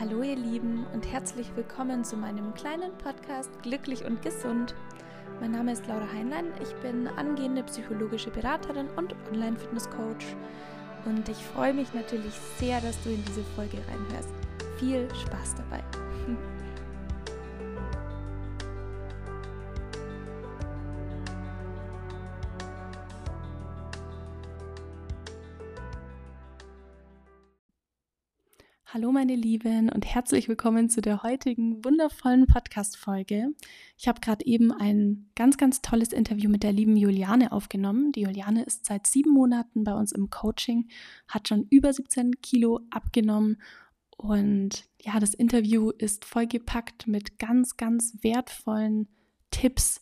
Hallo ihr Lieben und herzlich willkommen zu meinem kleinen Podcast Glücklich und Gesund. Mein Name ist Laura Heinlein, ich bin angehende psychologische Beraterin und Online-Fitness-Coach und ich freue mich natürlich sehr, dass du in diese Folge reinhörst. Viel Spaß dabei! meine Lieben und herzlich willkommen zu der heutigen wundervollen Podcast-Folge. Ich habe gerade eben ein ganz, ganz tolles Interview mit der lieben Juliane aufgenommen. Die Juliane ist seit sieben Monaten bei uns im Coaching, hat schon über 17 Kilo abgenommen und ja, das Interview ist vollgepackt mit ganz, ganz wertvollen Tipps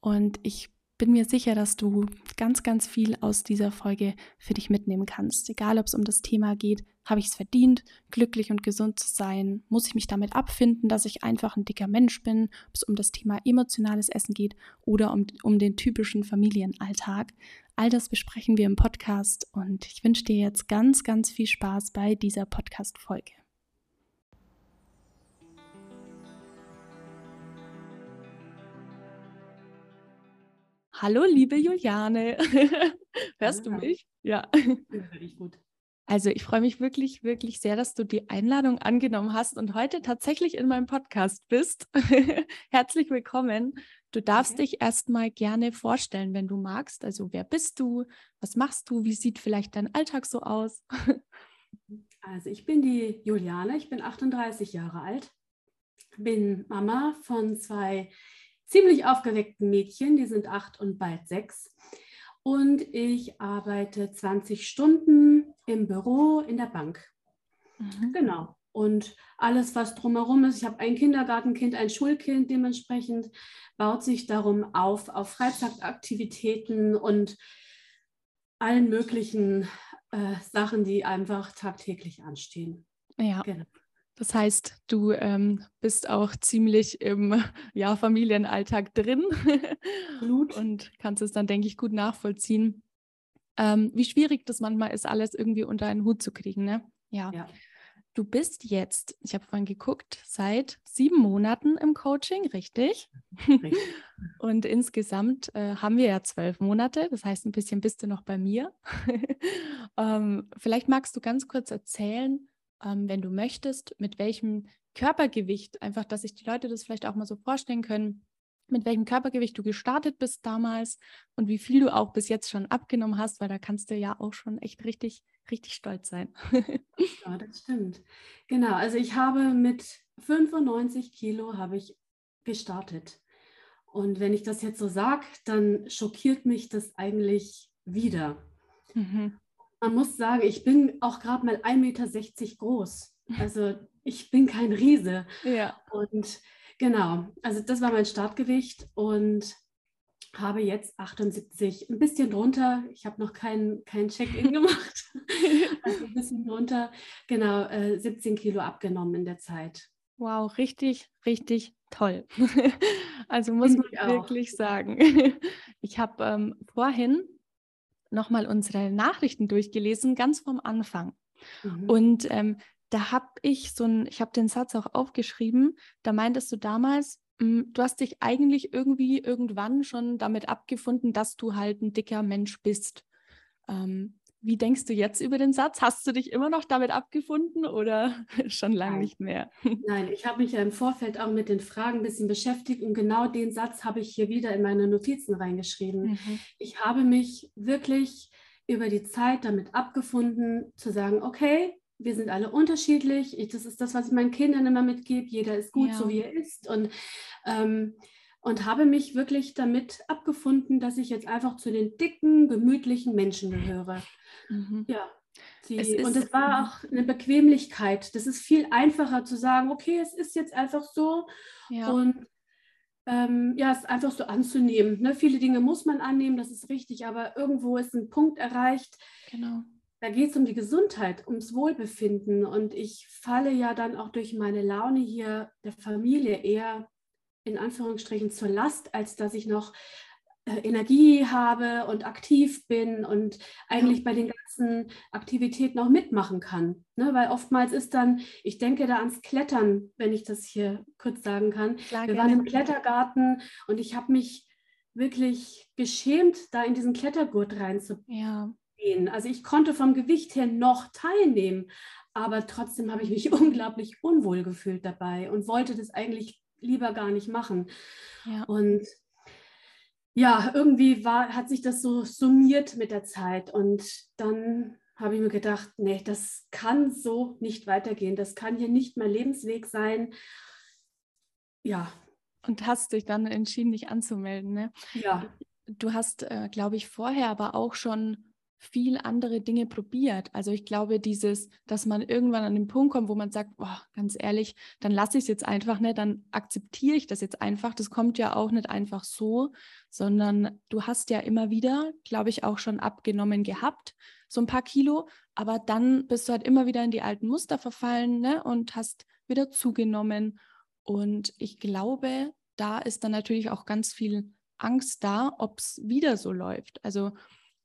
und ich bin mir sicher, dass du ganz, ganz viel aus dieser Folge für dich mitnehmen kannst. Egal, ob es um das Thema geht, habe ich es verdient, glücklich und gesund zu sein? Muss ich mich damit abfinden, dass ich einfach ein dicker Mensch bin? Ob es um das Thema emotionales Essen geht oder um, um den typischen Familienalltag. All das besprechen wir im Podcast und ich wünsche dir jetzt ganz, ganz viel Spaß bei dieser Podcast-Folge. Hallo, liebe Juliane. Hörst du mich? Ja. Ich gut. Also ich freue mich wirklich, wirklich sehr, dass du die Einladung angenommen hast und heute tatsächlich in meinem Podcast bist. Herzlich willkommen. Du darfst okay. dich erstmal gerne vorstellen, wenn du magst. Also wer bist du? Was machst du? Wie sieht vielleicht dein Alltag so aus? also ich bin die Juliane, ich bin 38 Jahre alt, bin Mama von zwei ziemlich aufgeweckten Mädchen, die sind acht und bald sechs. Und ich arbeite 20 Stunden im Büro in der Bank. Mhm. Genau. Und alles, was drumherum ist, ich habe ein Kindergartenkind, ein Schulkind, dementsprechend baut sich darum auf, auf Freizeitaktivitäten und allen möglichen äh, Sachen, die einfach tagtäglich anstehen. Ja. Genau. Das heißt, du ähm, bist auch ziemlich im ja, Familienalltag drin und kannst es dann, denke ich, gut nachvollziehen, ähm, wie schwierig das manchmal ist, alles irgendwie unter einen Hut zu kriegen. Ne? Ja. ja. Du bist jetzt, ich habe vorhin geguckt, seit sieben Monaten im Coaching, richtig? richtig. und insgesamt äh, haben wir ja zwölf Monate, das heißt, ein bisschen bist du noch bei mir. ähm, vielleicht magst du ganz kurz erzählen, ähm, wenn du möchtest, mit welchem Körpergewicht, einfach, dass sich die Leute das vielleicht auch mal so vorstellen können, mit welchem Körpergewicht du gestartet bist damals und wie viel du auch bis jetzt schon abgenommen hast, weil da kannst du ja auch schon echt richtig, richtig stolz sein. ja, das stimmt. Genau, also ich habe mit 95 Kilo habe ich gestartet. Und wenn ich das jetzt so sage, dann schockiert mich das eigentlich wieder. Mhm man muss sagen, ich bin auch gerade mal 1,60 Meter groß. Also ich bin kein Riese. Ja. Und genau, also das war mein Startgewicht und habe jetzt 78, ein bisschen drunter. Ich habe noch kein, kein Check-in gemacht. also ein bisschen drunter. Genau, äh, 17 Kilo abgenommen in der Zeit. Wow, richtig, richtig toll. also muss Find man wirklich sagen. Ich habe ähm, vorhin nochmal unsere Nachrichten durchgelesen, ganz vom Anfang. Mhm. Und ähm, da habe ich so ein, ich habe den Satz auch aufgeschrieben, da meintest du damals, mh, hm, du hast dich eigentlich irgendwie irgendwann schon damit abgefunden, dass du halt ein dicker Mensch bist. Ähm, wie denkst du jetzt über den Satz? Hast du dich immer noch damit abgefunden oder schon lange nicht mehr? Nein, ich habe mich ja im Vorfeld auch mit den Fragen ein bisschen beschäftigt und genau den Satz habe ich hier wieder in meine Notizen reingeschrieben. Mhm. Ich habe mich wirklich über die Zeit damit abgefunden, zu sagen, okay, wir sind alle unterschiedlich. Ich, das ist das, was ich meinen Kindern immer mitgebe. Jeder ist gut, ja. so wie er ist. Und ähm, und habe mich wirklich damit abgefunden, dass ich jetzt einfach zu den dicken, gemütlichen Menschen gehöre. Mhm. Ja. Die, es und es war auch eine Bequemlichkeit. Das ist viel einfacher zu sagen, okay, es ist jetzt einfach so. Ja. Und ähm, ja, es einfach so anzunehmen. Ne? Viele Dinge muss man annehmen, das ist richtig, aber irgendwo ist ein Punkt erreicht. Genau. Da geht es um die Gesundheit, ums Wohlbefinden. Und ich falle ja dann auch durch meine Laune hier der Familie eher in Anführungsstrichen zur Last, als dass ich noch äh, Energie habe und aktiv bin und eigentlich bei den ganzen Aktivitäten auch mitmachen kann. Ne? Weil oftmals ist dann, ich denke da ans Klettern, wenn ich das hier kurz sagen kann. Klar, Wir gerne. waren im Klettergarten und ich habe mich wirklich geschämt, da in diesen Klettergurt reinzugehen. Ja. Also ich konnte vom Gewicht her noch teilnehmen, aber trotzdem habe ich mich unglaublich unwohl gefühlt dabei und wollte das eigentlich lieber gar nicht machen. Ja. Und ja, irgendwie war, hat sich das so summiert mit der Zeit. Und dann habe ich mir gedacht, nee, das kann so nicht weitergehen. Das kann hier nicht mein Lebensweg sein. Ja. Und hast dich dann entschieden, dich anzumelden, ne? Ja. Du hast, äh, glaube ich, vorher aber auch schon viel andere Dinge probiert. Also ich glaube, dieses, dass man irgendwann an den Punkt kommt, wo man sagt, boah, ganz ehrlich, dann lasse ich es jetzt einfach nicht, dann akzeptiere ich das jetzt einfach. Das kommt ja auch nicht einfach so, sondern du hast ja immer wieder, glaube ich, auch schon abgenommen gehabt, so ein paar Kilo, aber dann bist du halt immer wieder in die alten Muster verfallen ne, und hast wieder zugenommen. Und ich glaube, da ist dann natürlich auch ganz viel Angst da, ob es wieder so läuft. Also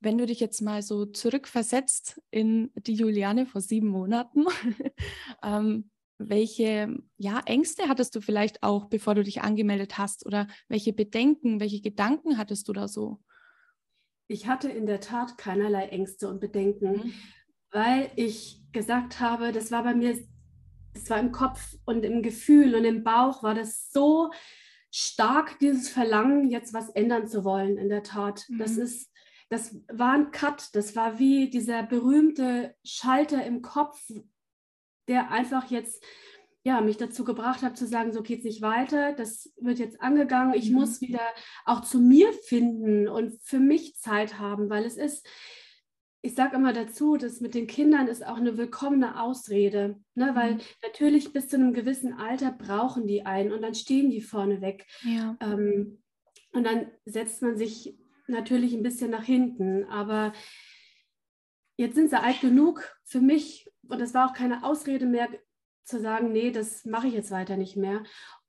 wenn du dich jetzt mal so zurückversetzt in die Juliane vor sieben Monaten, ähm, welche ja, Ängste hattest du vielleicht auch, bevor du dich angemeldet hast? Oder welche Bedenken, welche Gedanken hattest du da so? Ich hatte in der Tat keinerlei Ängste und Bedenken, mhm. weil ich gesagt habe, das war bei mir, das war im Kopf und im Gefühl und im Bauch war das so stark, dieses Verlangen, jetzt was ändern zu wollen, in der Tat. Mhm. Das ist das war ein Cut, das war wie dieser berühmte Schalter im Kopf, der einfach jetzt ja, mich dazu gebracht hat zu sagen, so geht es nicht weiter, das wird jetzt angegangen, ich mhm. muss wieder auch zu mir finden und für mich Zeit haben, weil es ist, ich sage immer dazu, dass mit den Kindern ist auch eine willkommene Ausrede, ne? weil mhm. natürlich bis zu einem gewissen Alter brauchen die einen und dann stehen die vorne weg. Ja. Ähm, und dann setzt man sich natürlich ein bisschen nach hinten. Aber jetzt sind sie alt genug für mich und es war auch keine Ausrede mehr zu sagen, nee, das mache ich jetzt weiter nicht mehr.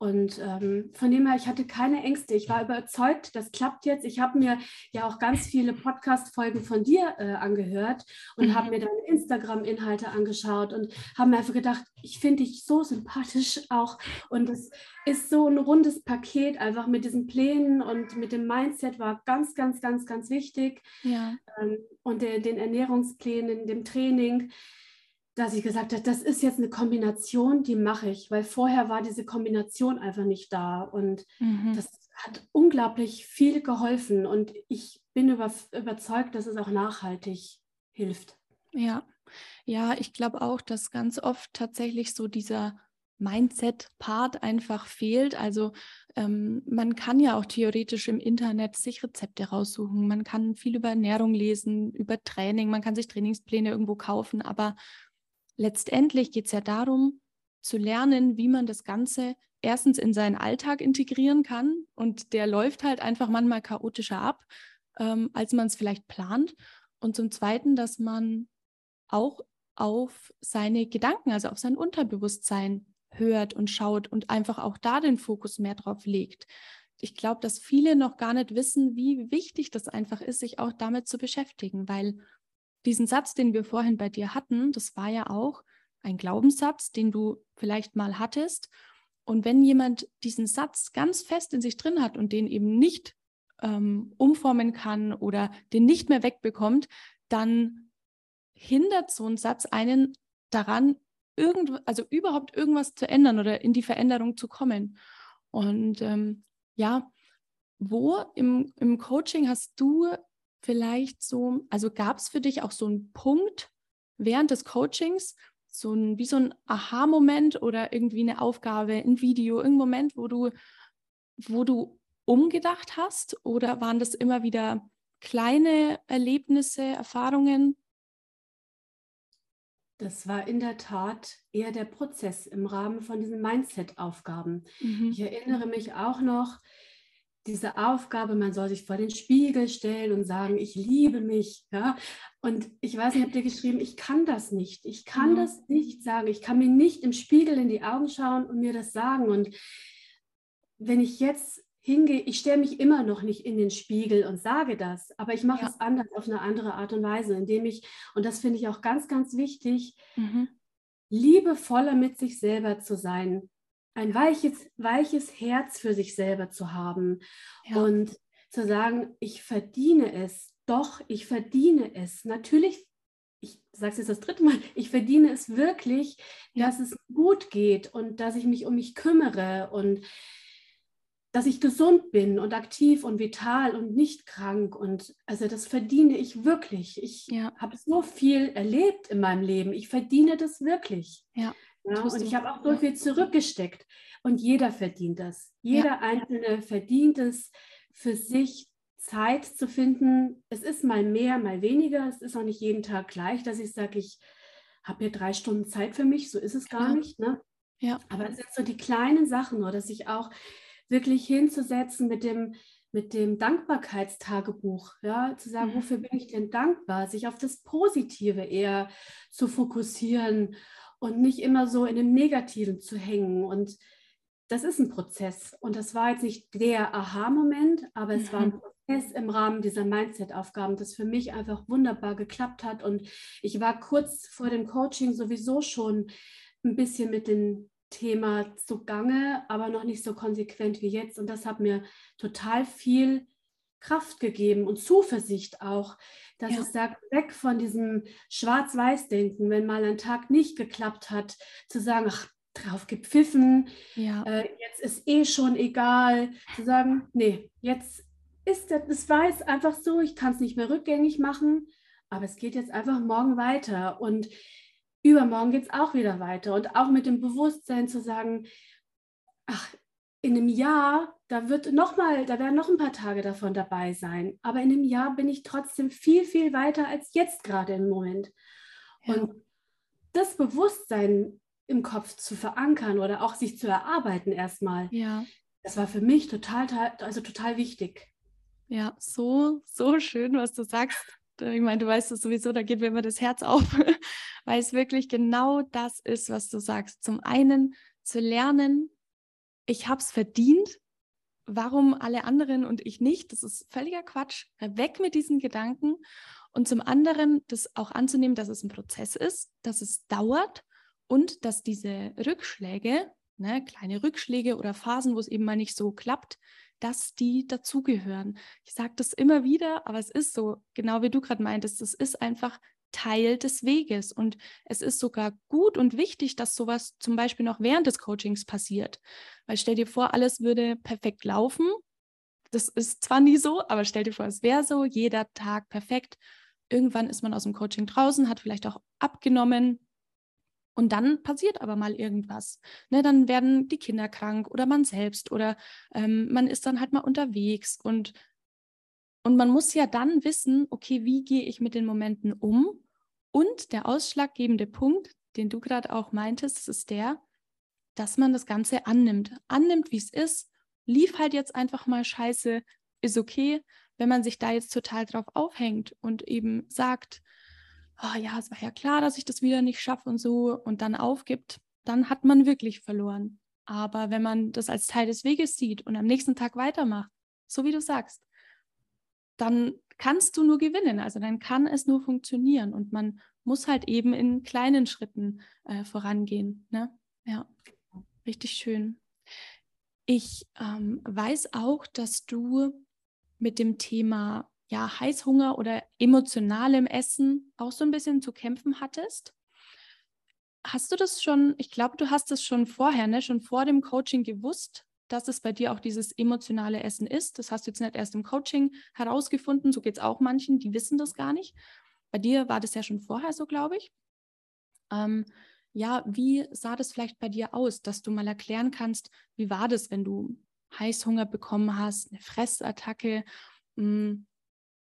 Und ähm, von dem her, ich hatte keine Ängste. Ich war überzeugt, das klappt jetzt. Ich habe mir ja auch ganz viele Podcast-Folgen von dir äh, angehört und mhm. habe mir deine Instagram-Inhalte angeschaut und habe mir einfach gedacht, ich finde dich so sympathisch auch. Und es ist so ein rundes Paket, einfach mit diesen Plänen und mit dem Mindset war ganz, ganz, ganz, ganz wichtig. Ja. Ähm, und der, den Ernährungsplänen, dem Training dass ich gesagt habe, das ist jetzt eine Kombination, die mache ich, weil vorher war diese Kombination einfach nicht da und mhm. das hat unglaublich viel geholfen und ich bin über, überzeugt, dass es auch nachhaltig hilft. Ja, ja, ich glaube auch, dass ganz oft tatsächlich so dieser Mindset-Part einfach fehlt. Also ähm, man kann ja auch theoretisch im Internet sich Rezepte raussuchen, man kann viel über Ernährung lesen, über Training, man kann sich Trainingspläne irgendwo kaufen, aber letztendlich geht es ja darum, zu lernen, wie man das Ganze erstens in seinen Alltag integrieren kann. Und der läuft halt einfach manchmal chaotischer ab, ähm, als man es vielleicht plant. Und zum Zweiten, dass man auch auf seine Gedanken, also auf sein Unterbewusstsein hört und schaut und einfach auch da den Fokus mehr drauf legt. Ich glaube, dass viele noch gar nicht wissen, wie wichtig das einfach ist, sich auch damit zu beschäftigen, weil diesen Satz, den wir vorhin bei dir hatten, das war ja auch ein Glaubenssatz, den du vielleicht mal hattest. Und wenn jemand diesen Satz ganz fest in sich drin hat und den eben nicht ähm, umformen kann oder den nicht mehr wegbekommt, dann hindert so ein Satz einen daran, irgend, also überhaupt irgendwas zu ändern oder in die Veränderung zu kommen. Und ähm, ja, wo im, im Coaching hast du vielleicht so, also gab es für dich auch so einen Punkt während des Coachings, so ein, wie so ein Aha-Moment oder irgendwie eine Aufgabe, ein Video, irgendein Moment, wo du, wo du umgedacht hast? Oder waren das immer wieder kleine Erlebnisse, Erfahrungen? Das war in der Tat eher der Prozess im Rahmen von diesen Mindset-Aufgaben. Mhm. Ich erinnere mich auch noch, diese Aufgabe, man soll sich vor den Spiegel stellen und sagen, ich liebe mich. Ja? Und ich weiß nicht, habt ihr geschrieben, ich kann das nicht. Ich kann mhm. das nicht sagen. Ich kann mir nicht im Spiegel in die Augen schauen und mir das sagen. Und wenn ich jetzt hingehe, ich stelle mich immer noch nicht in den Spiegel und sage das, aber ich mache ja. es anders auf eine andere Art und Weise, indem ich, und das finde ich auch ganz, ganz wichtig, mhm. liebevoller mit sich selber zu sein, ein weiches, weiches Herz für sich selber zu haben ja. und zu sagen, ich verdiene es, doch, ich verdiene es. Natürlich ich sage es jetzt das dritte Mal, ich verdiene es wirklich, ja. dass es gut geht und dass ich mich um mich kümmere und dass ich gesund bin und aktiv und vital und nicht krank. Und also das verdiene ich wirklich. Ich ja. habe so viel erlebt in meinem Leben. Ich verdiene das wirklich. Ja. Ja und ich habe auch so viel zurückgesteckt. Und jeder verdient das. Jeder ja. Einzelne verdient es, für sich Zeit zu finden. Es ist mal mehr, mal weniger. Es ist auch nicht jeden Tag gleich, dass ich sage, ich habe hier drei Stunden Zeit für mich. So ist es gar nicht. Ne? Ja. Aber es sind so die kleinen Sachen, nur dass ich auch wirklich hinzusetzen mit dem, mit dem Dankbarkeitstagebuch, ja, zu sagen, mhm. wofür bin ich denn dankbar, sich auf das Positive eher zu fokussieren und nicht immer so in dem Negativen zu hängen. Und das ist ein Prozess. Und das war jetzt nicht der Aha-Moment, aber es mhm. war ein mhm. Prozess im Rahmen dieser Mindset-Aufgaben, das für mich einfach wunderbar geklappt hat. Und ich war kurz vor dem Coaching sowieso schon ein bisschen mit den Thema zugange, aber noch nicht so konsequent wie jetzt. Und das hat mir total viel Kraft gegeben und Zuversicht auch, dass ja. ich sage, weg von diesem Schwarz-Weiß-Denken, wenn mal ein Tag nicht geklappt hat, zu sagen, ach, drauf gepfiffen, ja. äh, jetzt ist eh schon egal, zu sagen, nee, jetzt ist das, das war jetzt einfach so, ich kann es nicht mehr rückgängig machen, aber es geht jetzt einfach morgen weiter. Und übermorgen geht es auch wieder weiter. Und auch mit dem Bewusstsein zu sagen, ach, in einem Jahr, da wird noch mal, da werden noch ein paar Tage davon dabei sein. Aber in einem Jahr bin ich trotzdem viel, viel weiter als jetzt gerade im Moment. Ja. Und das Bewusstsein im Kopf zu verankern oder auch sich zu erarbeiten erstmal, ja. das war für mich total, also total wichtig. Ja, so, so schön, was du sagst. Ich meine, du weißt es sowieso, da geht mir immer das Herz auf, weil es wirklich genau das ist, was du sagst. Zum einen zu lernen, ich habe es verdient, warum alle anderen und ich nicht, das ist völliger Quatsch. Weg mit diesen Gedanken. Und zum anderen das auch anzunehmen, dass es ein Prozess ist, dass es dauert und dass diese Rückschläge, ne, kleine Rückschläge oder Phasen, wo es eben mal nicht so klappt, dass die dazugehören. Ich sage das immer wieder, aber es ist so, genau wie du gerade meintest, es ist einfach Teil des Weges. Und es ist sogar gut und wichtig, dass sowas zum Beispiel noch während des Coachings passiert. Weil stell dir vor, alles würde perfekt laufen. Das ist zwar nie so, aber stell dir vor, es wäre so, jeder Tag perfekt. Irgendwann ist man aus dem Coaching draußen, hat vielleicht auch abgenommen, und dann passiert aber mal irgendwas. Ne, dann werden die Kinder krank oder man selbst oder ähm, man ist dann halt mal unterwegs und, und man muss ja dann wissen, okay, wie gehe ich mit den Momenten um? Und der ausschlaggebende Punkt, den du gerade auch meintest, ist der, dass man das Ganze annimmt. Annimmt, wie es ist. Lief halt jetzt einfach mal scheiße, ist okay. Wenn man sich da jetzt total drauf aufhängt und eben sagt, oh ja, es war ja klar, dass ich das wieder nicht schaffe und so und dann aufgibt, dann hat man wirklich verloren. Aber wenn man das als Teil des Weges sieht und am nächsten Tag weitermacht, so wie du sagst, dann kannst du nur gewinnen. Also dann kann es nur funktionieren und man muss halt eben in kleinen Schritten äh, vorangehen. Ne? Ja, richtig schön. Ich ähm, weiß auch, dass du mit dem Thema ja, Heißhunger oder emotionalem Essen auch so ein bisschen zu kämpfen hattest. Hast du das schon, ich glaube, du hast das schon vorher, ne, schon vor dem Coaching gewusst, dass es bei dir auch dieses emotionale Essen ist. Das hast du jetzt nicht erst im Coaching herausgefunden, so geht es auch manchen, die wissen das gar nicht. Bei dir war das ja schon vorher so, glaube ich. Ähm, ja, wie sah das vielleicht bei dir aus, dass du mal erklären kannst, wie war das, wenn du Heißhunger bekommen hast, eine Fressattacke? Hm,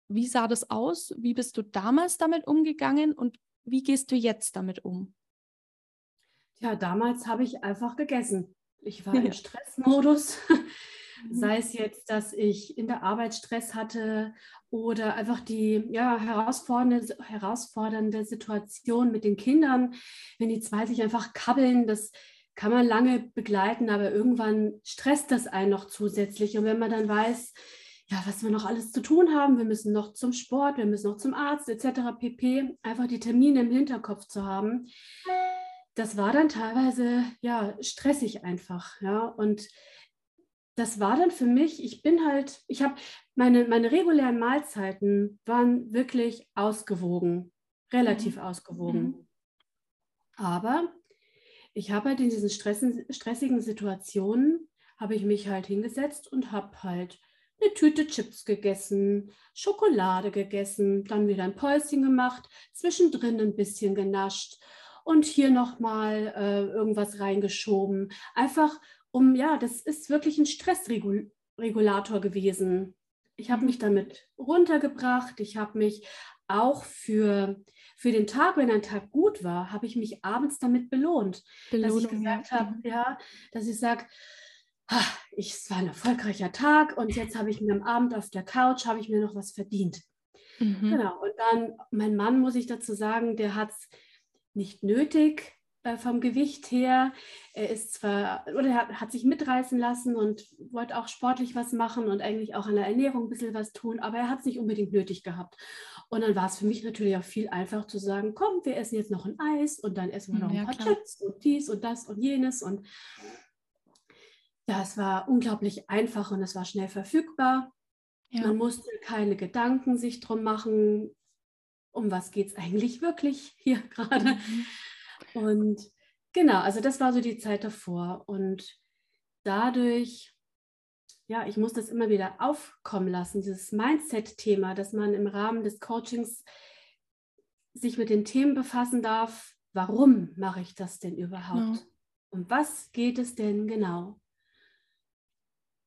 wie sah das aus? Wie bist du damals damit umgegangen und wie gehst du jetzt damit um? Ja, damals habe ich einfach gegessen. Ich war im Stressmodus. Mhm. Sei es jetzt, dass ich in der Arbeit Stress hatte oder einfach die ja, herausfordernde, herausfordernde Situation mit den Kindern, wenn die zwei sich einfach kabbeln, das kann man lange begleiten, aber irgendwann stresst das einen noch zusätzlich. Und wenn man dann weiß, ja, was wir noch alles zu tun haben, wir müssen noch zum Sport, wir müssen noch zum Arzt etc. pp, einfach die Termine im Hinterkopf zu haben, das war dann teilweise ja stressig einfach, ja und das war dann für mich, ich bin halt, ich habe meine, meine regulären Mahlzeiten waren wirklich ausgewogen, relativ mhm. ausgewogen. Mhm. Aber ich habe halt in diesen stressen, stressigen Situationen, habe ich mich halt hingesetzt und habe halt eine Tüte Chips gegessen, Schokolade gegessen, dann wieder ein Päuschen gemacht, zwischendrin ein bisschen genascht und hier nochmal äh, irgendwas reingeschoben. Einfach um, ja, das ist wirklich ein Stressregulator gewesen. Ich habe mich damit runtergebracht. Ich habe mich auch für, für den Tag, wenn ein Tag gut war, habe ich mich abends damit belohnt. Belohnung, dass ich gesagt ja. habe, ja, dass ich sage, es war ein erfolgreicher Tag und jetzt habe ich mir am Abend auf der Couch, habe ich mir noch was verdient. Mhm. Genau, und dann, mein Mann, muss ich dazu sagen, der hat es nicht nötig, äh, vom Gewicht her. Er ist zwar, oder er hat, hat, sich mitreißen lassen und wollte auch sportlich was machen und eigentlich auch an der Ernährung ein bisschen was tun, aber er hat es nicht unbedingt nötig gehabt. Und dann war es für mich natürlich auch viel einfacher zu sagen, komm, wir essen jetzt noch ein Eis und dann essen wir noch ja, ein paar klar. Chips und dies und das und jenes. Und ja, es war unglaublich einfach und es war schnell verfügbar. Ja. Man musste keine Gedanken sich drum machen, um was geht es eigentlich wirklich hier gerade. Mhm. Und genau, also das war so die Zeit davor. Und dadurch, ja, ich muss das immer wieder aufkommen lassen, dieses Mindset-Thema, dass man im Rahmen des Coachings sich mit den Themen befassen darf, warum mache ich das denn überhaupt? Ja. Um was geht es denn genau?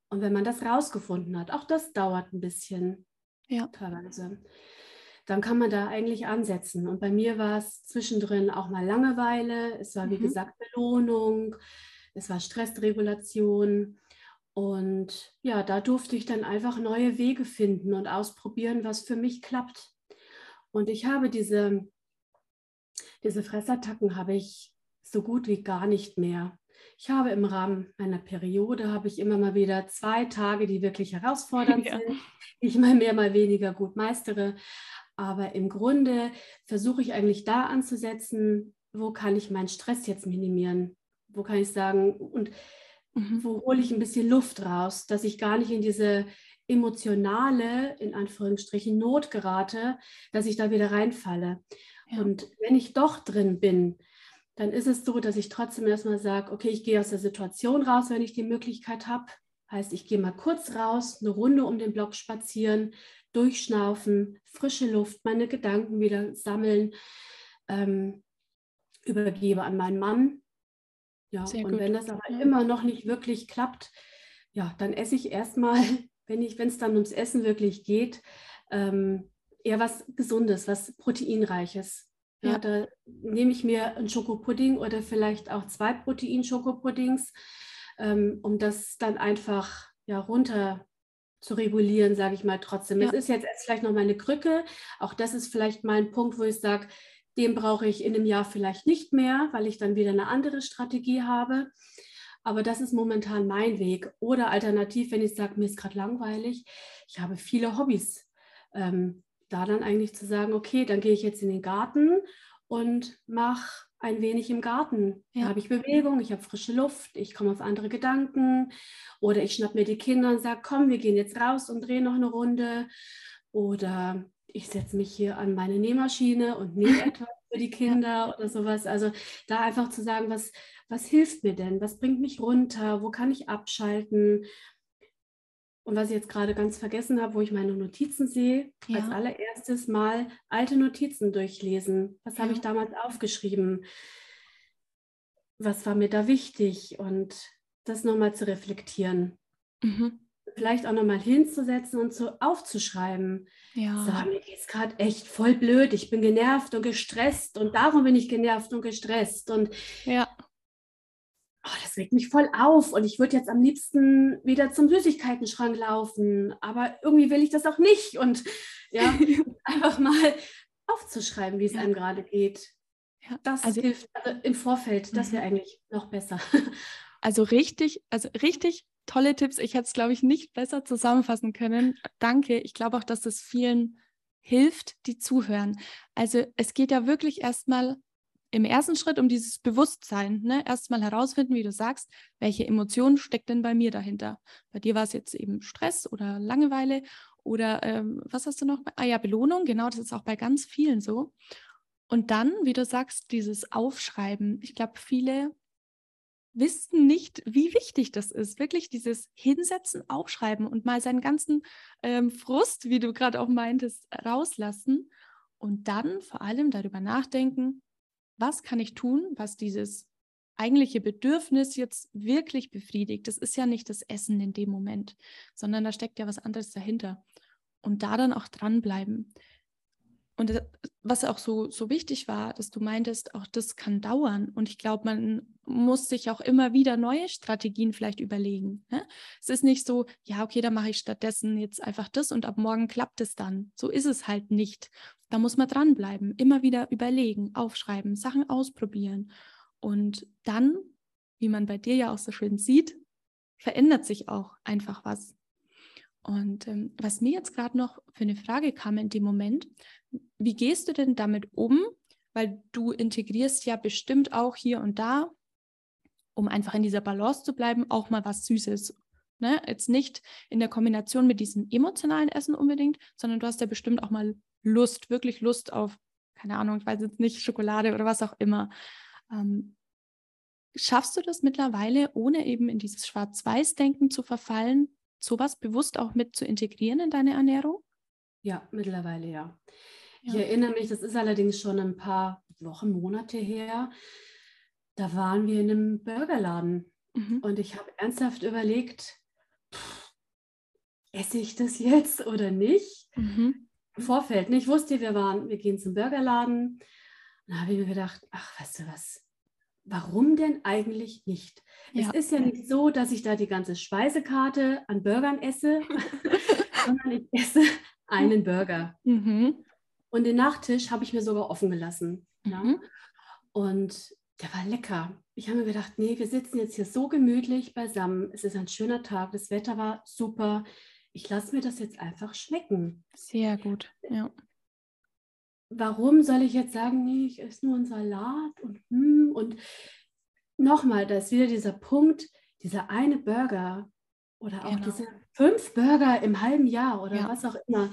Und wenn man das rausgefunden hat, auch das dauert ein bisschen ja. teilweise dann kann man da eigentlich ansetzen. Und bei mir war es zwischendrin auch mal Langeweile, es war wie mhm. gesagt Belohnung, es war Stressregulation. Und ja, da durfte ich dann einfach neue Wege finden und ausprobieren, was für mich klappt. Und ich habe diese, diese Fressattacken habe ich so gut wie gar nicht mehr. Ich habe im Rahmen meiner Periode habe ich immer mal wieder zwei Tage, die wirklich herausfordernd ja. sind, die ich mal mehr, mal weniger gut meistere. Aber im Grunde versuche ich eigentlich da anzusetzen, wo kann ich meinen Stress jetzt minimieren? Wo kann ich sagen, und mhm. wo hole ich ein bisschen Luft raus, dass ich gar nicht in diese emotionale, in Anführungsstrichen, Not gerate, dass ich da wieder reinfalle. Ja. Und wenn ich doch drin bin, dann ist es so, dass ich trotzdem erstmal sage, okay, ich gehe aus der Situation raus, wenn ich die Möglichkeit habe. Heißt, ich gehe mal kurz raus, eine Runde um den Block spazieren, durchschnaufen, frische Luft, meine Gedanken wieder sammeln, ähm, übergebe an meinen Mann. Ja, Sehr und gut. wenn das aber ja. immer noch nicht wirklich klappt, ja, dann esse ich erstmal, wenn ich, wenn es dann ums Essen wirklich geht, ähm, eher was Gesundes, was Proteinreiches. Ja, ja, da nehme ich mir einen Schokopudding oder vielleicht auch zwei Protein-Schokopuddings, ähm, um das dann einfach ja, runter zu regulieren, sage ich mal trotzdem. Ja. Es ist jetzt vielleicht noch meine Krücke. Auch das ist vielleicht mal ein Punkt, wo ich sage, den brauche ich in einem Jahr vielleicht nicht mehr, weil ich dann wieder eine andere Strategie habe. Aber das ist momentan mein Weg. Oder alternativ, wenn ich sage, mir ist gerade langweilig, ich habe viele Hobbys. Ähm, da dann eigentlich zu sagen, okay, dann gehe ich jetzt in den Garten und mache ein wenig im Garten. Ja. Da habe ich Bewegung, ich habe frische Luft, ich komme auf andere Gedanken. Oder ich schnapp mir die Kinder und sage, komm, wir gehen jetzt raus und drehen noch eine Runde. Oder ich setze mich hier an meine Nähmaschine und nähe etwas für die Kinder oder sowas. Also da einfach zu sagen, was, was hilft mir denn? Was bringt mich runter? Wo kann ich abschalten? Und was ich jetzt gerade ganz vergessen habe, wo ich meine Notizen sehe, ja. als allererstes mal alte Notizen durchlesen. Was ja. habe ich damals aufgeschrieben? Was war mir da wichtig? Und das nochmal zu reflektieren. Mhm. Vielleicht auch nochmal hinzusetzen und so aufzuschreiben. Ja. So, mir geht es gerade echt voll blöd. Ich bin genervt und gestresst und darum bin ich genervt und gestresst. Und ja das regt mich voll auf und ich würde jetzt am liebsten wieder zum Süßigkeitenschrank laufen, aber irgendwie will ich das auch nicht und ja, einfach mal aufzuschreiben, wie es ja. einem gerade geht. Ja, das also, hilft also im Vorfeld, das wäre mhm. eigentlich noch besser. Also richtig, also richtig tolle Tipps. Ich hätte es, glaube ich, nicht besser zusammenfassen können. Danke. Ich glaube auch, dass das vielen hilft, die zuhören. Also es geht ja wirklich erstmal im ersten Schritt um dieses Bewusstsein. Ne? Erstmal herausfinden, wie du sagst, welche Emotion steckt denn bei mir dahinter. Bei dir war es jetzt eben Stress oder Langeweile oder ähm, was hast du noch? Ah ja, Belohnung, genau, das ist auch bei ganz vielen so. Und dann, wie du sagst, dieses Aufschreiben. Ich glaube, viele wissen nicht, wie wichtig das ist. Wirklich dieses Hinsetzen, Aufschreiben und mal seinen ganzen ähm, Frust, wie du gerade auch meintest, rauslassen und dann vor allem darüber nachdenken, was kann ich tun, was dieses eigentliche Bedürfnis jetzt wirklich befriedigt. Das ist ja nicht das Essen in dem Moment, sondern da steckt ja was anderes dahinter. Und da dann auch dranbleiben. Und was auch so, so wichtig war, dass du meintest, auch das kann dauern. Und ich glaube, man muss sich auch immer wieder neue Strategien vielleicht überlegen. Ne? Es ist nicht so, ja, okay, dann mache ich stattdessen jetzt einfach das und ab morgen klappt es dann. So ist es halt nicht. Da muss man dranbleiben, immer wieder überlegen, aufschreiben, Sachen ausprobieren. Und dann, wie man bei dir ja auch so schön sieht, verändert sich auch einfach was. Und ähm, was mir jetzt gerade noch für eine Frage kam in dem Moment, wie gehst du denn damit um? Weil du integrierst ja bestimmt auch hier und da, um einfach in dieser Balance zu bleiben, auch mal was Süßes. Ne? Jetzt nicht in der Kombination mit diesem emotionalen Essen unbedingt, sondern du hast ja bestimmt auch mal Lust, wirklich Lust auf, keine Ahnung, ich weiß jetzt nicht, Schokolade oder was auch immer. Ähm, schaffst du das mittlerweile, ohne eben in dieses Schwarz-Weiß-Denken zu verfallen, sowas bewusst auch mit zu integrieren in deine Ernährung? Ja, mittlerweile ja. ja. Ich erinnere mich, das ist allerdings schon ein paar Wochen, Monate her. Da waren wir in einem Burgerladen mhm. und ich habe ernsthaft überlegt, esse ich das jetzt oder nicht? Mhm. Im Vorfeld. Ne? Ich wusste, wir waren, wir gehen zum Burgerladen. Da habe ich mir gedacht, ach, weißt du was, warum denn eigentlich nicht? Ja. Es ist ja nicht so, dass ich da die ganze Speisekarte an Burgern esse, sondern ich esse einen Burger. Mhm. Und den Nachtisch habe ich mir sogar offen gelassen. Mhm. Ja? Und der war lecker. Ich habe mir gedacht, nee, wir sitzen jetzt hier so gemütlich beisammen. Es ist ein schöner Tag, das Wetter war super. Ich lasse mir das jetzt einfach schmecken. Sehr gut, ja warum soll ich jetzt sagen, nee, ich esse nur einen Salat und hm, und nochmal, da ist wieder dieser Punkt, dieser eine Burger oder auch genau. diese fünf Burger im halben Jahr oder ja. was auch immer,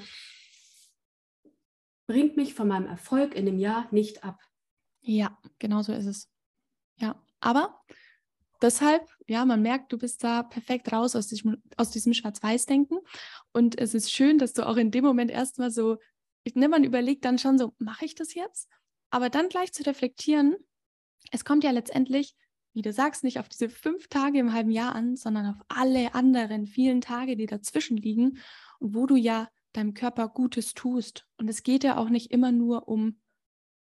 bringt mich von meinem Erfolg in dem Jahr nicht ab. Ja, genau so ist es. Ja, aber deshalb, ja, man merkt, du bist da perfekt raus aus diesem, aus diesem Schwarz-Weiß-Denken. Und es ist schön, dass du auch in dem Moment erstmal so ne, man überlegt dann schon so, mache ich das jetzt? Aber dann gleich zu reflektieren, es kommt ja letztendlich, wie du sagst, nicht auf diese fünf Tage im halben Jahr an, sondern auf alle anderen vielen Tage, die dazwischen liegen und wo du ja deinem Körper Gutes tust. Und es geht ja auch nicht immer nur um,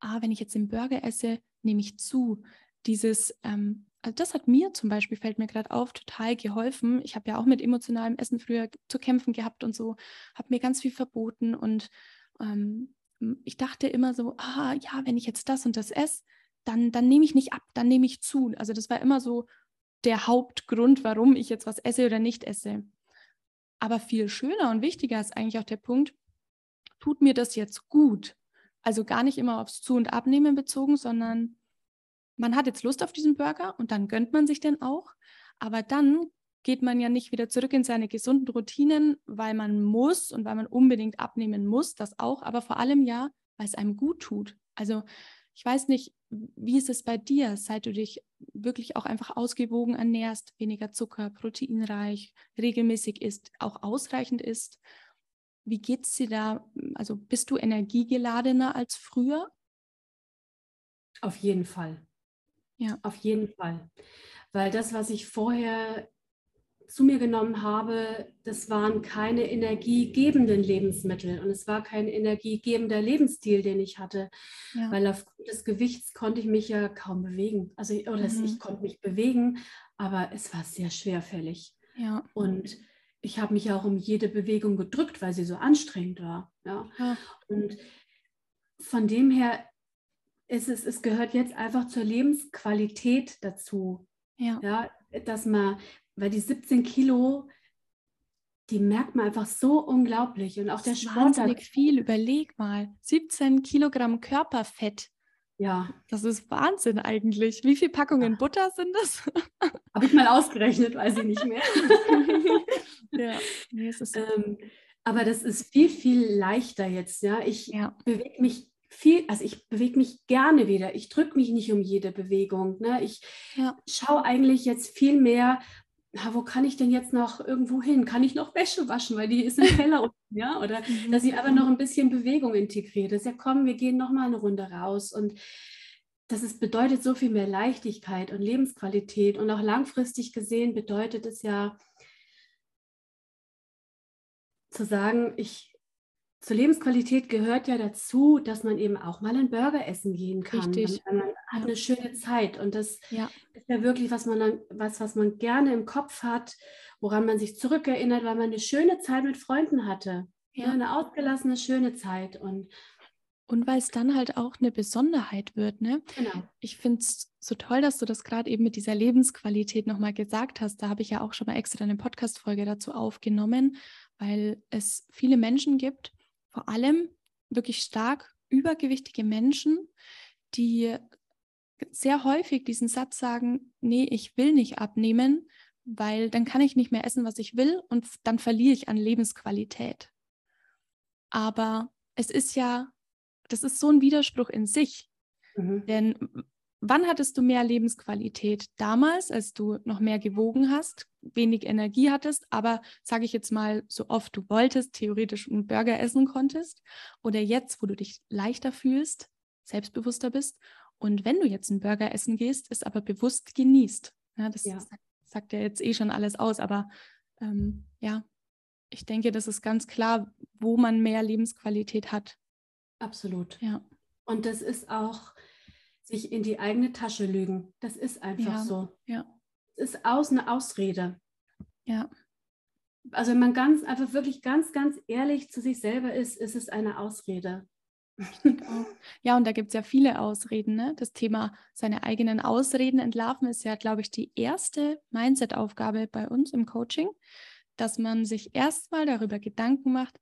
ah, wenn ich jetzt den Burger esse, nehme ich zu. Dieses, ähm, also das hat mir zum Beispiel, fällt mir gerade auf, total geholfen. Ich habe ja auch mit emotionalem Essen früher zu kämpfen gehabt und so, habe mir ganz viel verboten und ähm, ich dachte immer so, ah ja, wenn ich jetzt das und das esse, dann, dann nehme ich nicht ab, dann nehme ich zu. Also das war immer so der Hauptgrund, warum ich jetzt was esse oder nicht esse. Aber viel schöner und wichtiger ist eigentlich auch der Punkt, tut mir das jetzt gut? Also gar nicht immer aufs Zu- und Abnehmen bezogen, sondern man hat jetzt Lust auf diesen Burger und dann gönnt man sich den auch. Aber dann geht man ja nicht wieder zurück in seine gesunden Routinen, weil man muss und weil man unbedingt abnehmen muss, das auch, aber vor allem ja, weil es einem gut tut. Also ich weiß nicht, wie ist es bei dir, seit du dich wirklich auch einfach ausgewogen ernährst, weniger Zucker, proteinreich, regelmäßig isst, auch ausreichend isst. Wie geht es dir da? Also bist du energiegeladener als früher? Auf jeden Fall. Ja. Auf jeden Fall. Weil das, was ich vorher zu mir genommen habe, das waren keine energiegebenden Lebensmittel und es war kein energiegebender Lebensstil, den ich hatte, ja. weil aufgrund des Gewichts konnte ich mich ja kaum bewegen. Also oder mhm. ich konnte mich bewegen, aber es war sehr schwerfällig. Ja. Und ich habe mich auch um jede Bewegung gedrückt, weil sie so anstrengend war. Ja. ja. Und von dem her es, ist, es gehört jetzt einfach zur Lebensqualität dazu. Ja. ja. Dass man, weil die 17 Kilo, die merkt man einfach so unglaublich. Und auch der Sport. Wahnsinnig viel, überleg mal. 17 Kilogramm Körperfett. Ja. Das ist Wahnsinn eigentlich. Wie viele Packungen Butter sind das? Habe ich mal ausgerechnet, weiß ich nicht mehr. ja, nee, es ist ähm, aber das ist viel, viel leichter jetzt. Ja, ich ja. bewege mich viel, also ich bewege mich gerne wieder. Ich drücke mich nicht um jede Bewegung. Ne? Ich ja. schaue eigentlich jetzt viel mehr, na, wo kann ich denn jetzt noch irgendwo hin? Kann ich noch Wäsche waschen, weil die ist im Keller unten, ja? Oder mhm. dass ich aber noch ein bisschen Bewegung integriere. Das ist ja komm, wir gehen noch mal eine Runde raus und das ist, bedeutet so viel mehr Leichtigkeit und Lebensqualität und auch langfristig gesehen bedeutet es ja zu sagen, ich zur Lebensqualität gehört ja dazu, dass man eben auch mal einen Burger essen gehen kann. Richtig. Man, man hat eine schöne Zeit und das ja. ist ja wirklich was man dann, was, was man gerne im Kopf hat, woran man sich zurückerinnert, weil man eine schöne Zeit mit Freunden hatte. Ja. ja eine ausgelassene, schöne Zeit und und weil es dann halt auch eine Besonderheit wird, ne? Genau. Ich finde es so toll, dass du das gerade eben mit dieser Lebensqualität nochmal gesagt hast. Da habe ich ja auch schon mal extra eine Podcast-Folge dazu aufgenommen, weil es viele Menschen gibt, vor allem wirklich stark übergewichtige Menschen, die sehr häufig diesen Satz sagen, nee, ich will nicht abnehmen, weil dann kann ich nicht mehr essen, was ich will und dann verliere ich an Lebensqualität. Aber es ist ja, das ist so ein Widerspruch in sich. Mhm. Denn wann hattest du mehr Lebensqualität? Damals, als du noch mehr gewogen hast, wenig Energie hattest, aber sage ich jetzt mal, so oft du wolltest, theoretisch einen Burger essen konntest, oder jetzt, wo du dich leichter fühlst, selbstbewusster bist und wenn du jetzt einen Burger essen gehst, ist aber bewusst genießt. Ja, das ja. Sagt, sagt, ja jetzt eh schon alles aus, aber ähm, ja, ich denke, das ist ganz klar, wo man mehr Lebensqualität hat. Absolut. Ja. Und das ist auch sich in die eigene Tasche lügen. Das ist einfach ja. so. Ja ist aus eine Ausrede. Ja. Also wenn man ganz einfach wirklich ganz, ganz ehrlich zu sich selber ist, ist es eine Ausrede. Ja, und da gibt es ja viele Ausreden. Ne? Das Thema seine eigenen Ausreden entlarven ist ja, glaube ich, die erste Mindset-Aufgabe bei uns im Coaching, dass man sich erstmal darüber Gedanken macht,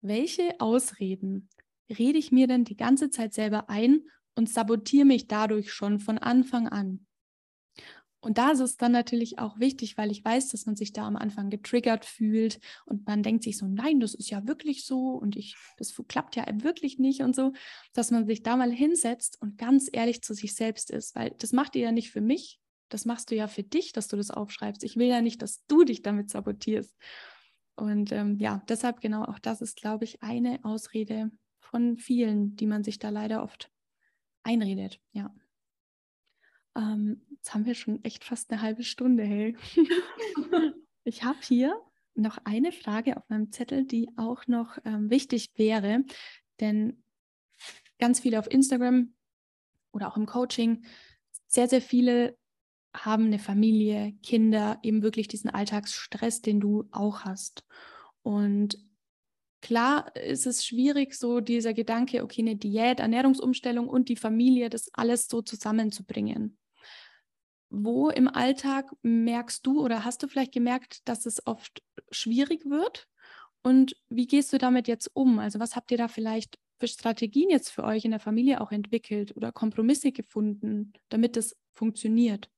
welche Ausreden rede ich mir denn die ganze Zeit selber ein und sabotiere mich dadurch schon von Anfang an. Und da ist es dann natürlich auch wichtig, weil ich weiß, dass man sich da am Anfang getriggert fühlt und man denkt sich so, nein, das ist ja wirklich so und ich, das klappt ja wirklich nicht und so, dass man sich da mal hinsetzt und ganz ehrlich zu sich selbst ist, weil das macht ihr ja nicht für mich, das machst du ja für dich, dass du das aufschreibst. Ich will ja nicht, dass du dich damit sabotierst. Und ähm, ja, deshalb genau auch das ist, glaube ich, eine Ausrede von vielen, die man sich da leider oft einredet. Ja. Ähm, jetzt haben wir schon echt fast eine halbe Stunde, hey. ich habe hier noch eine Frage auf meinem Zettel, die auch noch ähm, wichtig wäre, denn ganz viele auf Instagram oder auch im Coaching, sehr, sehr viele haben eine Familie, Kinder, eben wirklich diesen Alltagsstress, den du auch hast. Und klar ist es schwierig, so dieser Gedanke, okay, eine Diät, Ernährungsumstellung und die Familie, das alles so zusammenzubringen wo im Alltag merkst du oder hast du vielleicht gemerkt, dass es oft schwierig wird? Und wie gehst du damit jetzt um? Also was habt ihr da vielleicht für Strategien jetzt für euch in der Familie auch entwickelt oder Kompromisse gefunden, damit es funktioniert?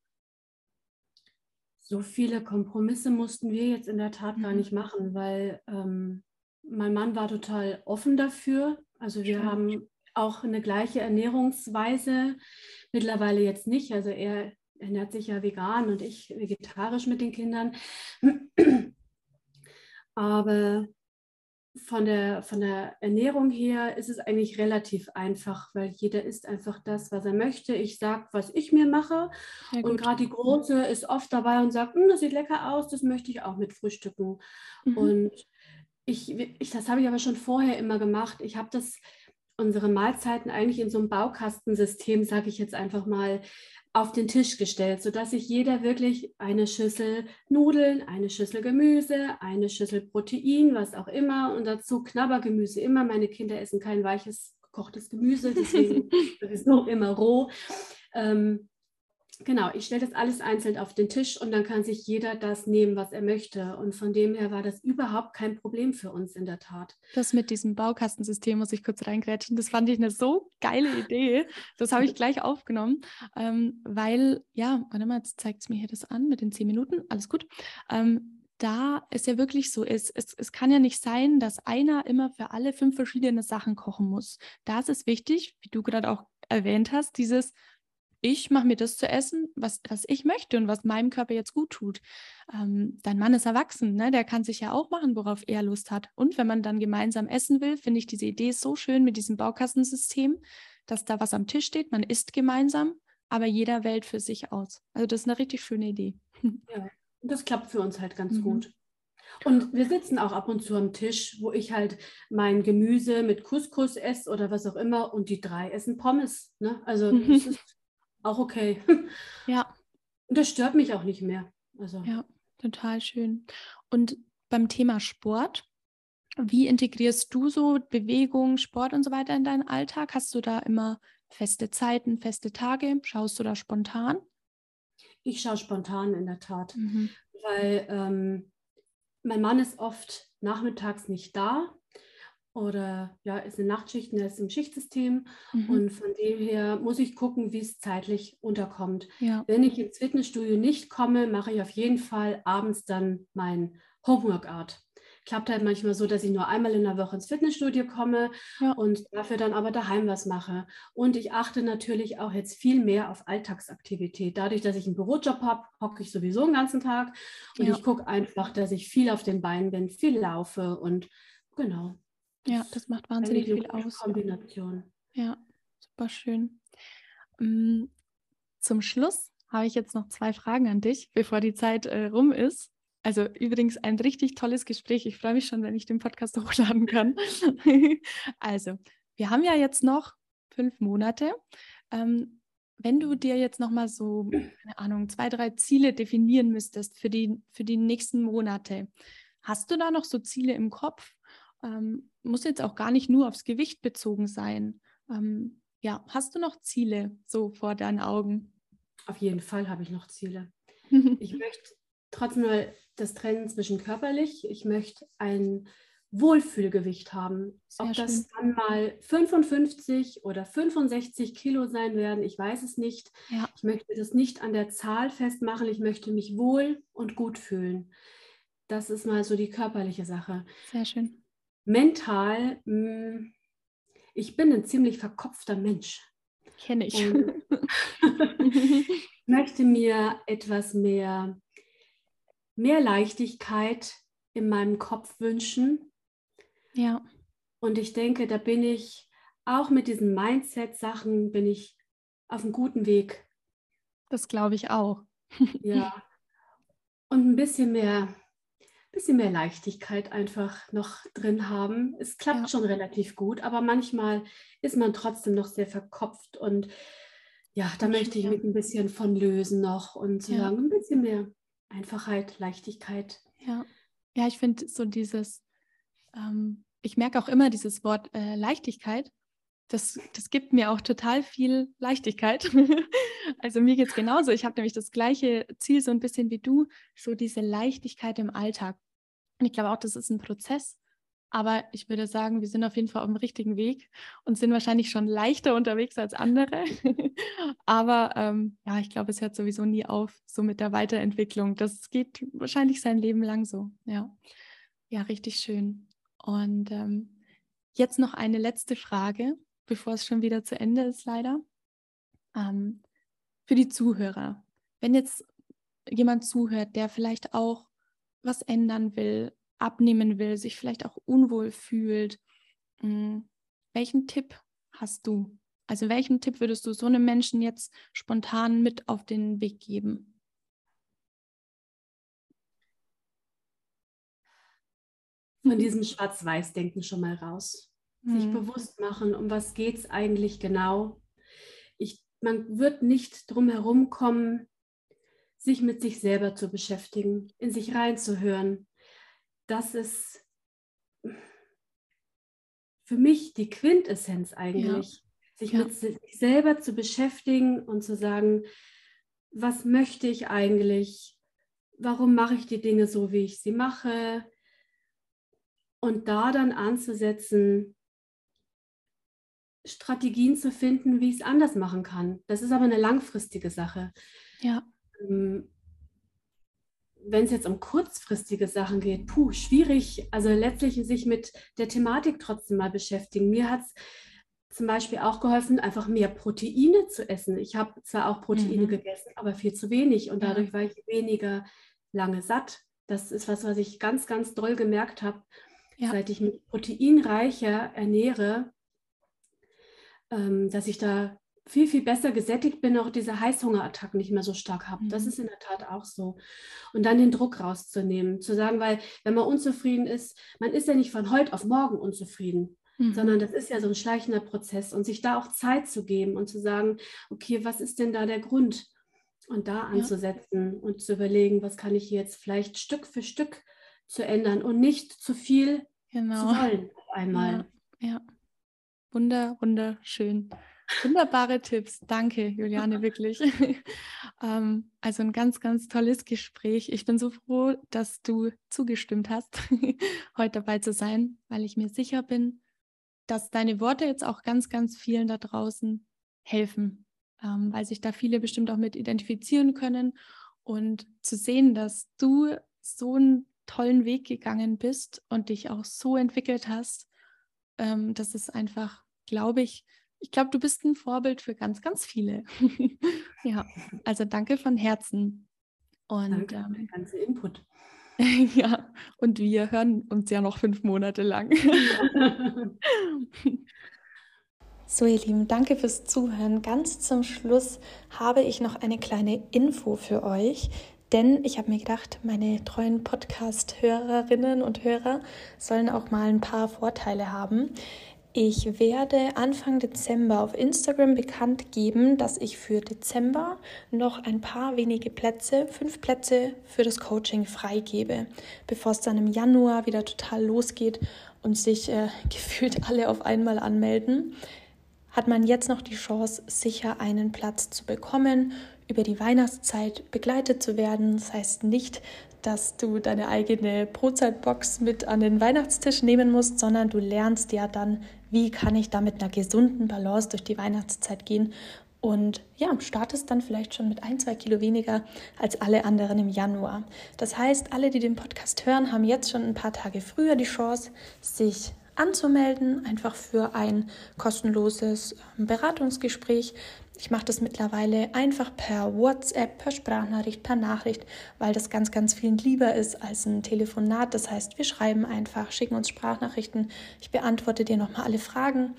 So viele Kompromisse mussten wir jetzt in der Tat mhm. gar nicht machen, weil ähm, mein Mann war total offen dafür. Also wir Stimmt. haben auch eine gleiche Ernährungsweise, mittlerweile jetzt nicht. Also er ernährt sich ja vegan und ich vegetarisch mit den Kindern. Aber von der, von der Ernährung her ist es eigentlich relativ einfach, weil jeder isst einfach das, was er möchte. Ich sage, was ich mir mache. Ja, und gerade die Große ist oft dabei und sagt, hm, das sieht lecker aus, das möchte ich auch mit frühstücken. Mhm. Und ich, ich, das habe ich aber schon vorher immer gemacht. Ich habe das unsere Mahlzeiten eigentlich in so einem Baukastensystem, sage ich jetzt einfach mal, auf den Tisch gestellt, sodass sich jeder wirklich eine Schüssel Nudeln, eine Schüssel Gemüse, eine Schüssel Protein, was auch immer und dazu Knabbergemüse immer. Meine Kinder essen kein weiches gekochtes Gemüse, deswegen sowieso immer roh. Ähm, genau, ich stelle das alles einzeln auf den Tisch und dann kann sich jeder das nehmen, was er möchte. Und von dem her war das überhaupt kein Problem für uns in der Tat. Das mit diesem Baukastensystem muss ich kurz reingrätschen. Das fand ich eine so geile Idee. Das habe ich gleich aufgenommen, ähm, weil, ja, warte mal, jetzt zeigt es mir hier das an mit den zehn Minuten. Alles gut. Ähm, da es ja wirklich so ist, es, es kann ja nicht sein, dass einer immer für alle fünf verschiedene Sachen kochen muss. Da ist es wichtig, wie du gerade auch erwähnt hast, dieses ich mache mir das zu essen, was, was ich möchte und was meinem Körper jetzt gut tut. Ähm, dein Mann ist erwachsen, ne? der kann sich ja auch machen, worauf er Lust hat. Und wenn man dann gemeinsam essen will, finde ich diese Idee so schön mit diesem Baukastensystem, dass da was am Tisch steht, man isst gemeinsam, aber jeder wählt für sich aus. Also das ist eine richtig schöne Idee. Ja, das klappt für uns halt ganz mhm. gut. Und wir sitzen auch ab und zu am Tisch, wo ich halt mein Gemüse mit Couscous esse oder was auch immer und die drei essen Pommes. Ne? Also das ist auch okay. Ja. Und das stört mich auch nicht mehr. Also. Ja, total schön. Und beim Thema Sport, wie integrierst du so Bewegung, Sport und so weiter in deinen Alltag? Hast du da immer feste Zeiten, feste Tage? Schaust du da spontan? Ich schaue spontan in der Tat, mhm. weil ähm, mein Mann ist oft nachmittags nicht da oder ja, ist in Nachtschichten, er ist im Schichtsystem mhm. und von dem her muss ich gucken, wie es zeitlich unterkommt. Ja. Wenn ich ins Fitnessstudio nicht komme, mache ich auf jeden Fall abends dann mein Homeworkout. Klappt halt manchmal so, dass ich nur einmal in der Woche ins Fitnessstudio komme ja. und dafür dann aber daheim was mache. Und ich achte natürlich auch jetzt viel mehr auf Alltagsaktivität. Dadurch, dass ich einen Bürojob habe, hocke ich sowieso den ganzen Tag und ja. ich gucke einfach, dass ich viel auf den Beinen bin, viel laufe und genau. Ja, das macht wahnsinnig viel aus. Kombination. Ja, super schön. Mm, zum Schluss habe ich jetzt noch zwei Fragen an dich, bevor die Zeit äh, rum ist. Also übrigens ein richtig tolles Gespräch. Ich freue mich schon, wenn ich den Podcast hochladen kann. also, wir haben ja jetzt noch fünf Monate. Ähm, wenn du dir jetzt noch mal so, keine Ahnung, zwei, drei Ziele definieren müsstest für die, für die nächsten Monate, hast du da noch so Ziele im Kopf? Ähm, muss jetzt auch gar nicht nur aufs Gewicht bezogen sein. Ähm, ja, hast du noch Ziele so vor deinen Augen? Auf jeden Fall habe ich noch Ziele. ich möchte trotzdem mal das trennen zwischen körperlich. Ich möchte ein Wohlfühlgewicht haben. Sehr Ob das dann mal 55 oder 65 Kilo sein werden, ich weiß es nicht. Ja. Ich möchte das nicht an der Zahl festmachen. Ich möchte mich wohl und gut fühlen. Das ist mal so die körperliche Sache. Sehr schön mental, mh, hm, ich bin ein ziemlich verkopfter Mensch. Kenne ich. ich möchte mir etwas mehr, mehr Leichtigkeit in meinem Kopf wünschen. Ja. Und ich denke, da bin ich auch mit diesen Mindset-Sachen bin ich auf einem guten Weg. Das glaube ich auch. ja. Und ein bisschen mehr bisschen mehr Leichtigkeit einfach noch drin haben. Es klappt ja. schon relativ gut, aber manchmal ist man trotzdem noch sehr verkopft und ja, da möchte ich mich ein bisschen von lösen noch und zu ja. sagen, ein bisschen mehr Einfachheit, Leichtigkeit. Ja, ja ich finde so dieses, ähm, ich merke auch immer dieses Wort äh, Leichtigkeit. Das, das gibt mir auch total viel Leichtigkeit. also mir geht es genauso. Ich habe nämlich das gleiche Ziel, so ein bisschen wie du, so diese Leichtigkeit im Alltag. Und ich glaube auch, das ist ein Prozess. Aber ich würde sagen, wir sind auf jeden Fall auf dem richtigen Weg und sind wahrscheinlich schon leichter unterwegs als andere. Aber ähm, ja, ich glaube, es hört sowieso nie auf, so mit der Weiterentwicklung. Das geht wahrscheinlich sein Leben lang so. Ja, ja richtig schön. Und ähm, jetzt noch eine letzte Frage bevor es schon wieder zu Ende ist, leider. Ähm, für die Zuhörer. Wenn jetzt jemand zuhört, der vielleicht auch was ändern will, abnehmen will, sich vielleicht auch unwohl fühlt, mh, hm, welchen Tipp hast du? Also welchen Tipp würdest du so einem Menschen jetzt spontan mit auf den Weg geben? Von diesem Schwarz-Weiß-Denken schon mal raus sich mhm. bewusst machen, um was geht es eigentlich genau. Ich, man wird nicht drum herum kommen, sich mit sich selber zu beschäftigen, in sich reinzuhören. Das ist für mich die Quintessenz eigentlich, ja. sich ja. mit sich selber zu beschäftigen und zu sagen, was möchte ich eigentlich? Warum mache ich die Dinge so, wie ich sie mache? Und da dann anzusetzen, Strategien zu finden, wie ich es anders machen kann. Das ist aber eine langfristige Sache. Ja. Ähm, wenn es jetzt um kurzfristige Sachen geht, puh, schwierig. Also letztlich sich mit der Thematik trotzdem mal beschäftigen. Mir hat es zum Beispiel auch geholfen, einfach mehr Proteine zu essen. Ich habe zwar auch Proteine mhm. gegessen, aber viel zu wenig und dadurch war ich weniger lange satt. Das ist was, was ich ganz, ganz doll gemerkt habe. Ja. Seit ich mich proteinreicher ernähre, dass ich da viel, viel besser gesättigt bin, auch diese Heißhungerattacken nicht mehr so stark habe. Mhm. Das ist in der Tat auch so. Und dann den Druck rauszunehmen, zu sagen, weil wenn man unzufrieden ist, man ist ja nicht von heute auf morgen unzufrieden, mhm. sondern das ist ja so ein schleichender Prozess und sich da auch Zeit zu geben und zu sagen, okay, was ist denn da der Grund? Und da anzusetzen ja. und zu überlegen, was kann ich jetzt vielleicht Stück für Stück zu ändern und nicht zu viel genau. zu wollen auf einmal. Ja, ja. Wunder, wunderschön. Wunderbare Tipps. Danke, Juliane, wirklich. ähm, also ein ganz, ganz tolles Gespräch. Ich bin so froh, dass du zugestimmt hast, heute dabei zu sein, weil ich mir sicher bin, dass deine Worte jetzt auch ganz, ganz vielen da draußen helfen, ähm, weil sich da viele bestimmt auch mit identifizieren können und zu sehen, dass du so einen tollen Weg gegangen bist und dich auch so entwickelt hast, ähm, das ist einfach, glaube ich, ich glaube, du bist ein Vorbild für ganz, ganz viele. ja, also danke von Herzen. Und danke ähm, der ganze Input. ja, und wir hören uns ja noch fünf Monate lang. So, ihr Lieben, danke fürs Zuhören. Ganz zum Schluss habe ich noch eine kleine Info für euch, denn ich habe mir gedacht, meine treuen Podcast-Hörerinnen und Hörer sollen auch mal ein paar Vorteile haben. Ich werde Anfang Dezember auf Instagram bekannt geben, dass ich für Dezember noch ein paar wenige Plätze, fünf Plätze für das Coaching freigebe, bevor es dann im Januar wieder total losgeht und sich äh, gefühlt alle auf einmal anmelden. Hat man jetzt noch die Chance, sicher einen Platz zu bekommen, über die Weihnachtszeit begleitet zu werden. Das heißt nicht, dass du deine eigene Brotzeitbox mit an den Weihnachtstisch nehmen musst, sondern du lernst ja dann, wie kann ich da mit einer gesunden Balance durch die Weihnachtszeit gehen und ja, startest dann vielleicht schon mit ein, zwei Kilo weniger als alle anderen im Januar. Das heißt, alle, die den Podcast hören, haben jetzt schon ein paar Tage früher die Chance, sich anzumelden, einfach für ein kostenloses ähm, Beratungsgespräch. Ich mache das mittlerweile einfach per WhatsApp, per Sprachnachricht, per Nachricht, weil das ganz, ganz vielen lieber ist als ein Telefonat. Das heißt, wir schreiben einfach, schicken uns Sprachnachrichten. Ich beantworte dir nochmal alle Fragen.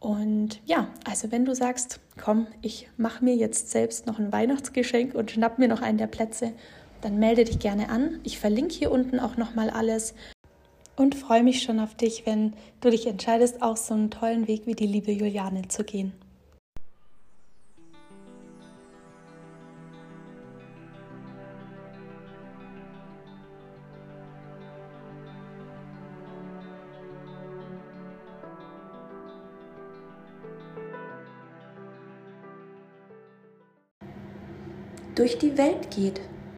Und ja, also wenn du sagst, komm, ich mache mir jetzt selbst noch ein Weihnachtsgeschenk und schnapp mir noch einen der Plätze, dann melde dich gerne an. Ich verlinke hier unten auch nochmal alles und freue mich schon auf dich, wenn du dich entscheidest, auch so einen tollen Weg wie die liebe Juliane zu gehen. Durch die Welt geht.